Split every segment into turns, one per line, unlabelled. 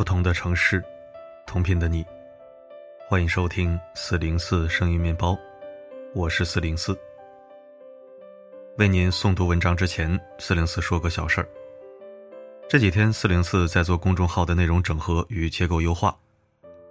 不同的城市，同频的你，欢迎收听四零四声音面包，我是四零四。为您诵读文章之前，四零四说个小事儿。这几天四零四在做公众号的内容整合与结构优化，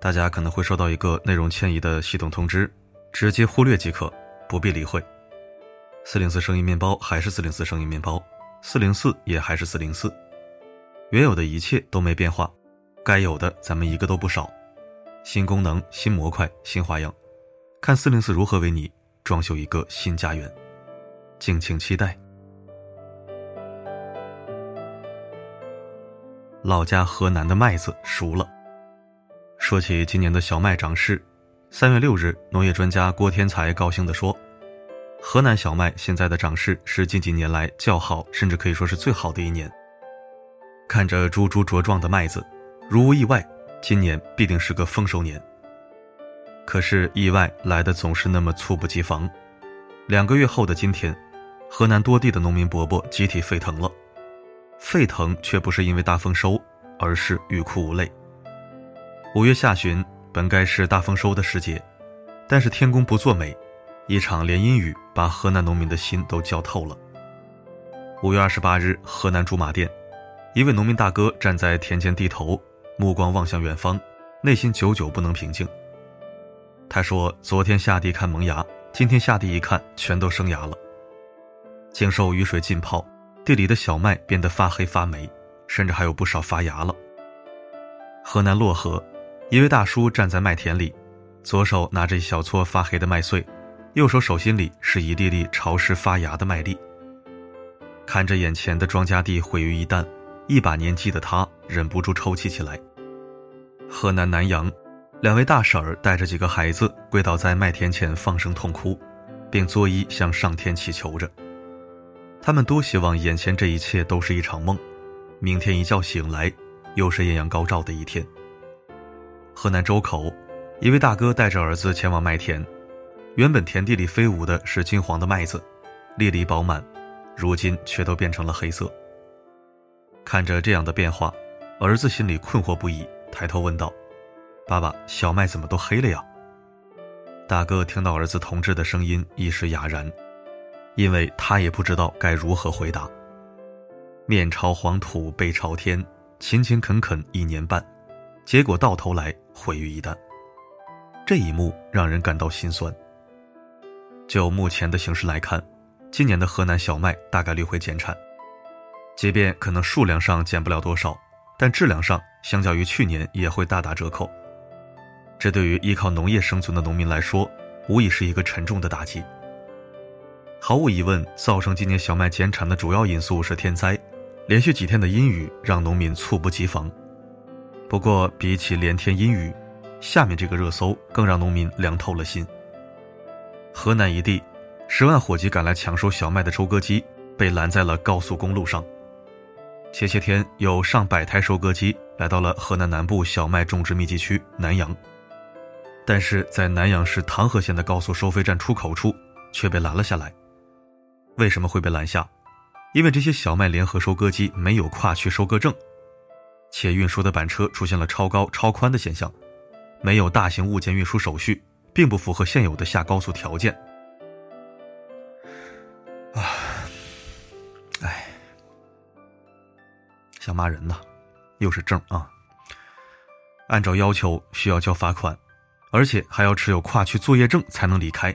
大家可能会收到一个内容迁移的系统通知，直接忽略即可，不必理会。四零四声音面包还是四零四声音面包，四零四也还是四零四，原有的一切都没变化。该有的咱们一个都不少，新功能、新模块、新花样，看四零四如何为你装修一个新家园，敬请期待。老家河南的麦子熟了。说起今年的小麦涨势，三月六日，农业专家郭天才高兴地说：“河南小麦现在的涨势是近几年来较好，甚至可以说是最好的一年。看着株株茁壮的麦子。”如无意外，今年必定是个丰收年。可是意外来的总是那么猝不及防。两个月后的今天，河南多地的农民伯伯集体沸腾了。沸腾却不是因为大丰收，而是欲哭无泪。五月下旬本该是大丰收的时节，但是天公不作美，一场连阴雨把河南农民的心都浇透了。五月二十八日，河南驻马店，一位农民大哥站在田间地头。目光望向远方，内心久久不能平静。他说：“昨天下地看萌芽，今天下地一看，全都生芽了。经受雨水浸泡，地里的小麦变得发黑发霉，甚至还有不少发芽了。”河南漯河，一位大叔站在麦田里，左手拿着一小撮发黑的麦穗，右手手心里是一粒粒潮湿发芽的麦粒。看着眼前的庄稼地毁于一旦。一把年纪的他忍不住抽泣起来。河南南阳，两位大婶儿带着几个孩子跪倒在麦田前放声痛哭，并作揖向上天祈求着。他们多希望眼前这一切都是一场梦，明天一觉醒来又是艳阳高照的一天。河南周口，一位大哥带着儿子前往麦田，原本田地里飞舞的是金黄的麦子，粒粒饱满，如今却都变成了黑色。看着这样的变化，儿子心里困惑不已，抬头问道：“爸爸，小麦怎么都黑了呀？”大哥听到儿子同志的声音，一时哑然，因为他也不知道该如何回答。面朝黄土背朝天，勤勤恳恳一年半，结果到头来毁于一旦。这一幕让人感到心酸。就目前的形势来看，今年的河南小麦大概率会减产。即便可能数量上减不了多少，但质量上相较于去年也会大打折扣。这对于依靠农业生存的农民来说，无疑是一个沉重的打击。毫无疑问，造成今年小麦减产的主要因素是天灾，连续几天的阴雨让农民猝不及防。不过，比起连天阴雨，下面这个热搜更让农民凉透了心。河南一地，十万火急赶来抢收小麦的收割机被拦在了高速公路上。前些天，有上百台收割机来到了河南南部小麦种植密集区南阳，但是在南阳市唐河县的高速收费站出口处却被拦了下来。为什么会被拦下？因为这些小麦联合收割机没有跨区收割证，且运输的板车出现了超高、超宽的现象，没有大型物件运输手续，并不符合现有的下高速条件。想骂人呢，又是证啊！按照要求需要交罚款，而且还要持有跨区作业证才能离开。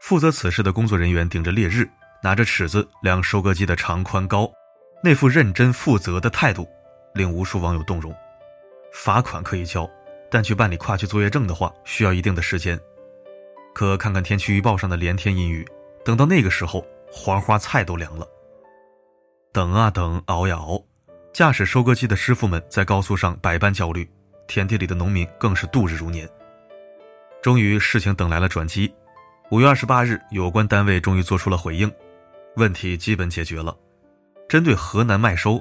负责此事的工作人员顶着烈日，拿着尺子量收割机的长宽高，那副认真负责的态度令无数网友动容。罚款可以交，但去办理跨区作业证的话，需要一定的时间。可看看天气预报上的连天阴雨，等到那个时候，黄花菜都凉了。等啊等，熬呀熬。驾驶收割机的师傅们在高速上百般焦虑，田地里的农民更是度日如年。终于，事情等来了转机。五月二十八日，有关单位终于做出了回应，问题基本解决了。针对河南麦收，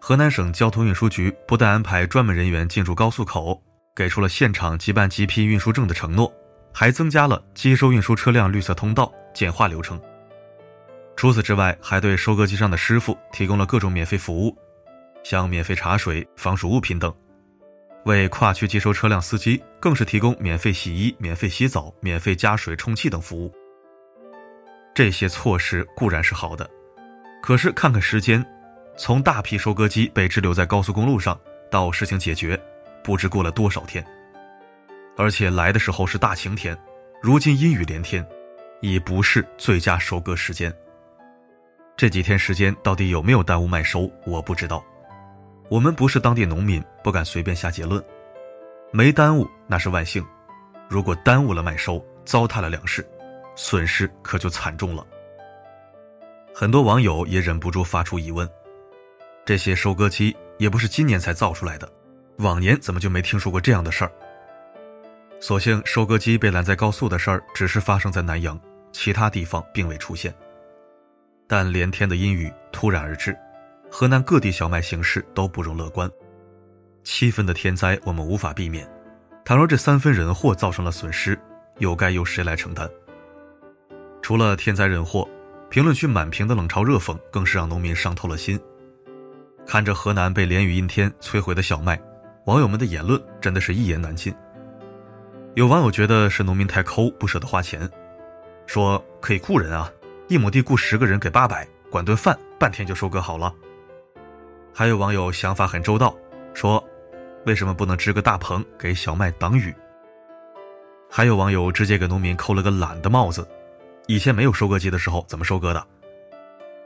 河南省交通运输局不但安排专门人员进驻高速口，给出了现场即办即批运输证的承诺，还增加了接收运输车辆绿色通道，简化流程。除此之外，还对收割机上的师傅提供了各种免费服务。像免费茶水、防暑物品等，为跨区接收车辆司机更是提供免费洗衣、免费洗澡、免费加水充气等服务。这些措施固然是好的，可是看看时间，从大批收割机被滞留在高速公路上到事情解决，不知过了多少天。而且来的时候是大晴天，如今阴雨连天，已不是最佳收割时间。这几天时间到底有没有耽误麦收，我不知道。我们不是当地农民，不敢随便下结论。没耽误那是万幸，如果耽误了麦收，糟蹋了粮食。损失可就惨重了。很多网友也忍不住发出疑问：这些收割机也不是今年才造出来的，往年怎么就没听说过这样的事儿？所幸收割机被拦在高速的事儿只是发生在南阳，其他地方并未出现。但连天的阴雨突然而至，河南各地小麦形势都不容乐观。七分的天灾我们无法避免，倘若这三分人祸造成了损失，又该由谁来承担？除了天灾人祸，评论区满屏的冷嘲热讽更是让农民伤透了心。看着河南被连雨阴天摧毁的小麦，网友们的言论真的是一言难尽。有网友觉得是农民太抠，不舍得花钱，说可以雇人啊，一亩地雇十个人给八百，管顿饭，半天就收割好了。还有网友想法很周到，说为什么不能支个大棚给小麦挡雨？还有网友直接给农民扣了个懒的帽子。以前没有收割机的时候怎么收割的？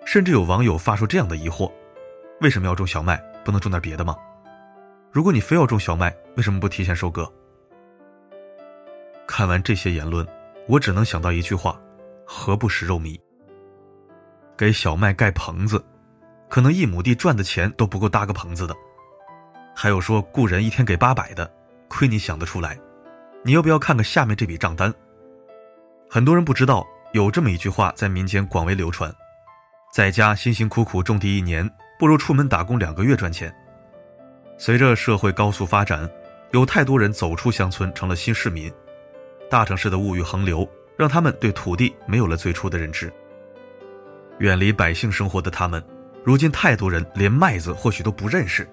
甚至有网友发出这样的疑惑：为什么要种小麦，不能种点别的吗？如果你非要种小麦，为什么不提前收割？看完这些言论，我只能想到一句话：何不食肉糜？给小麦盖棚子，可能一亩地赚的钱都不够搭个棚子的。还有说雇人一天给八百的，亏你想得出来！你要不要看看下面这笔账单？很多人不知道。有这么一句话在民间广为流传：在家辛辛苦苦种地一年，不如出门打工两个月赚钱。随着社会高速发展，有太多人走出乡村成了新市民，大城市的物欲横流让他们对土地没有了最初的认知。远离百姓生活的他们，如今太多人连麦子或许都不认识，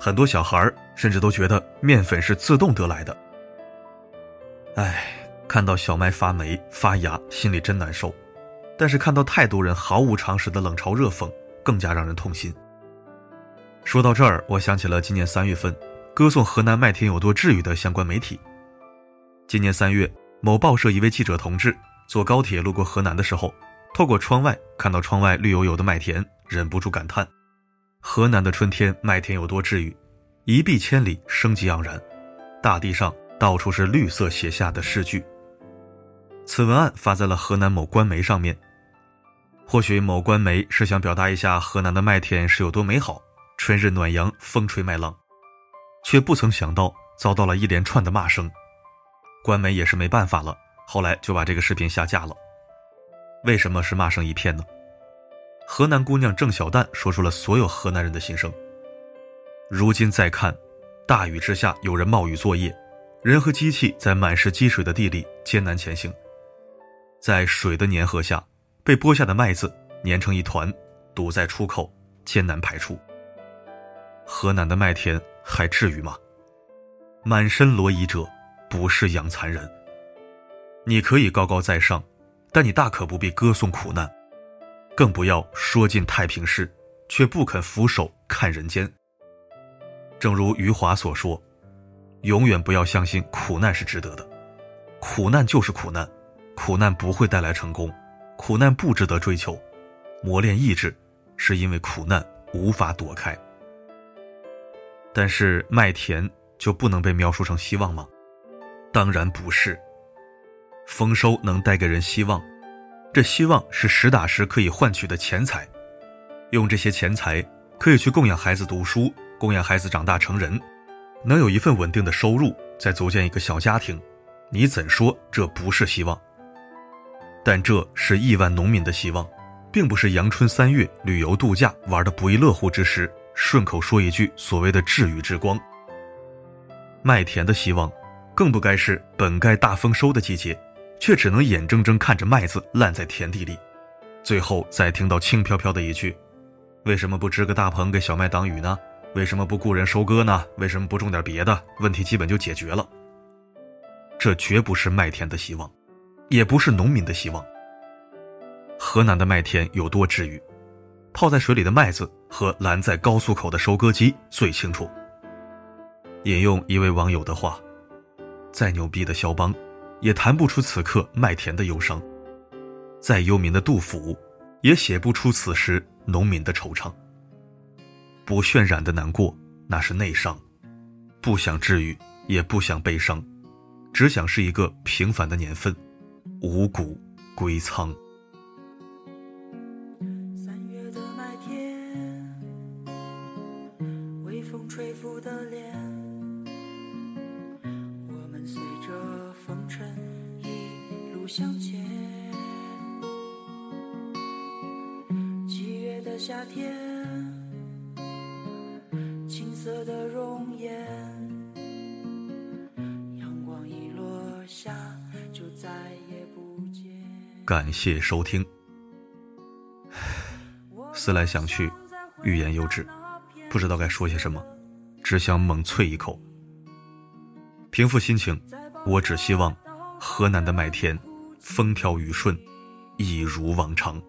很多小孩甚至都觉得面粉是自动得来的。唉。看到小麦发霉发芽，心里真难受；但是看到太多人毫无常识的冷嘲热讽，更加让人痛心。说到这儿，我想起了今年三月份歌颂河南麦田有多治愈的相关媒体。今年三月，某报社一位记者同志坐高铁路过河南的时候，透过窗外看到窗外绿油油的麦田，忍不住感叹：河南的春天麦田有多治愈，一碧千里，生机盎然，大地上到处是绿色写下的诗句。此文案发在了河南某官媒上面，或许某官媒是想表达一下河南的麦田是有多美好，春日暖阳，风吹麦浪，却不曾想到遭到了一连串的骂声。官媒也是没办法了，后来就把这个视频下架了。为什么是骂声一片呢？河南姑娘郑小蛋说出了所有河南人的心声。如今再看，大雨之下有人冒雨作业，人和机器在满是积水的地里艰难前行。在水的粘合下，被剥下的麦子粘成一团，堵在出口，艰难排出。河南的麦田还至于吗？满身罗衣者，不是养蚕人。你可以高高在上，但你大可不必歌颂苦难，更不要说尽太平事，却不肯俯首看人间。正如余华所说：“永远不要相信苦难是值得的，苦难就是苦难。”苦难不会带来成功，苦难不值得追求，磨练意志，是因为苦难无法躲开。但是麦田就不能被描述成希望吗？当然不是。丰收能带给人希望，这希望是实打实可以换取的钱财，用这些钱财可以去供养孩子读书，供养孩子长大成人，能有一份稳定的收入，再组建一个小家庭，你怎说这不是希望？但这是亿万农民的希望，并不是阳春三月旅游度假玩的不亦乐乎之时，顺口说一句所谓的治愈之光。麦田的希望，更不该是本该大丰收的季节，却只能眼睁睁看着麦子烂在田地里，最后再听到轻飘飘的一句：“为什么不支个大棚给小麦挡雨呢？为什么不雇人收割呢？为什么不种点别的？问题基本就解决了。这绝不是麦田的希望，也不是农民的希望。河南的麦田有多治愈，泡在水里的麦子和拦在高速口的收割机最清楚。引用一位网友的话：“再牛逼的肖邦，也谈不出此刻麦田的忧伤；再忧民的杜甫，也写不出此时农民的惆怅。不渲染的难过，那是内伤；不想治愈，也不想悲伤，只想是一个平凡的年份，五谷归仓。”感谢收听。思来想去，欲言又止，不知道该说些什么，只想猛啐一口。平复心情，我只希望河南的麦田。风调雨顺，一如往常。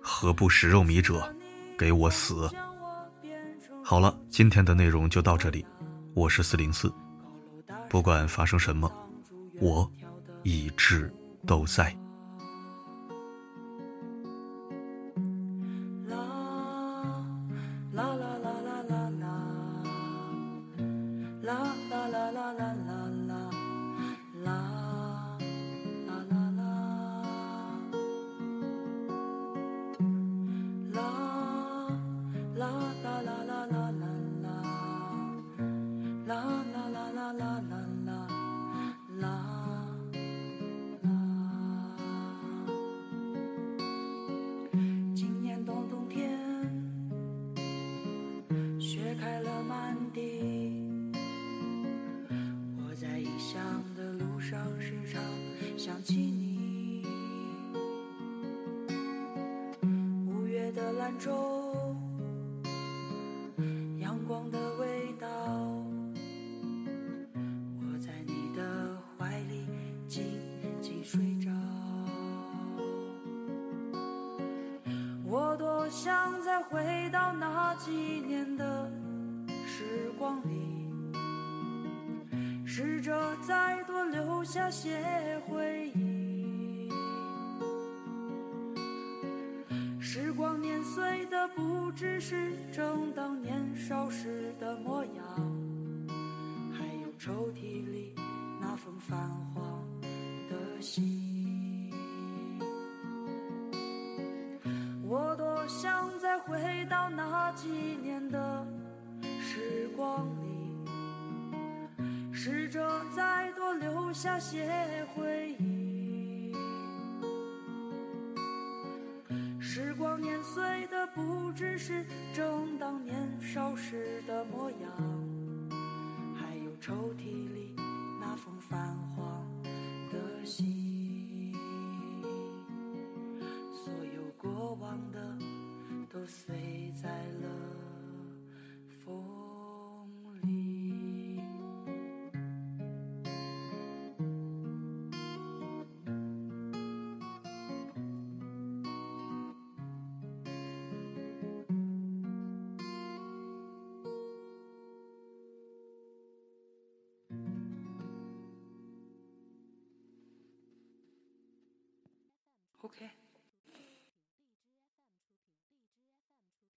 何不食肉糜者，给我死！好了，今天的内容就到这里。我是四零四，不管发生什么，我一直都在。
的兰州，阳光的味道，我在你的怀里静静睡着。我多想再回到那几年的时光里。试着再多留下些不只是正当年少时的模样，还有抽屉里那封泛黄的信。我多想再回到那几年的时光里。试着再多留下些回只是正当年少时的模样，Okay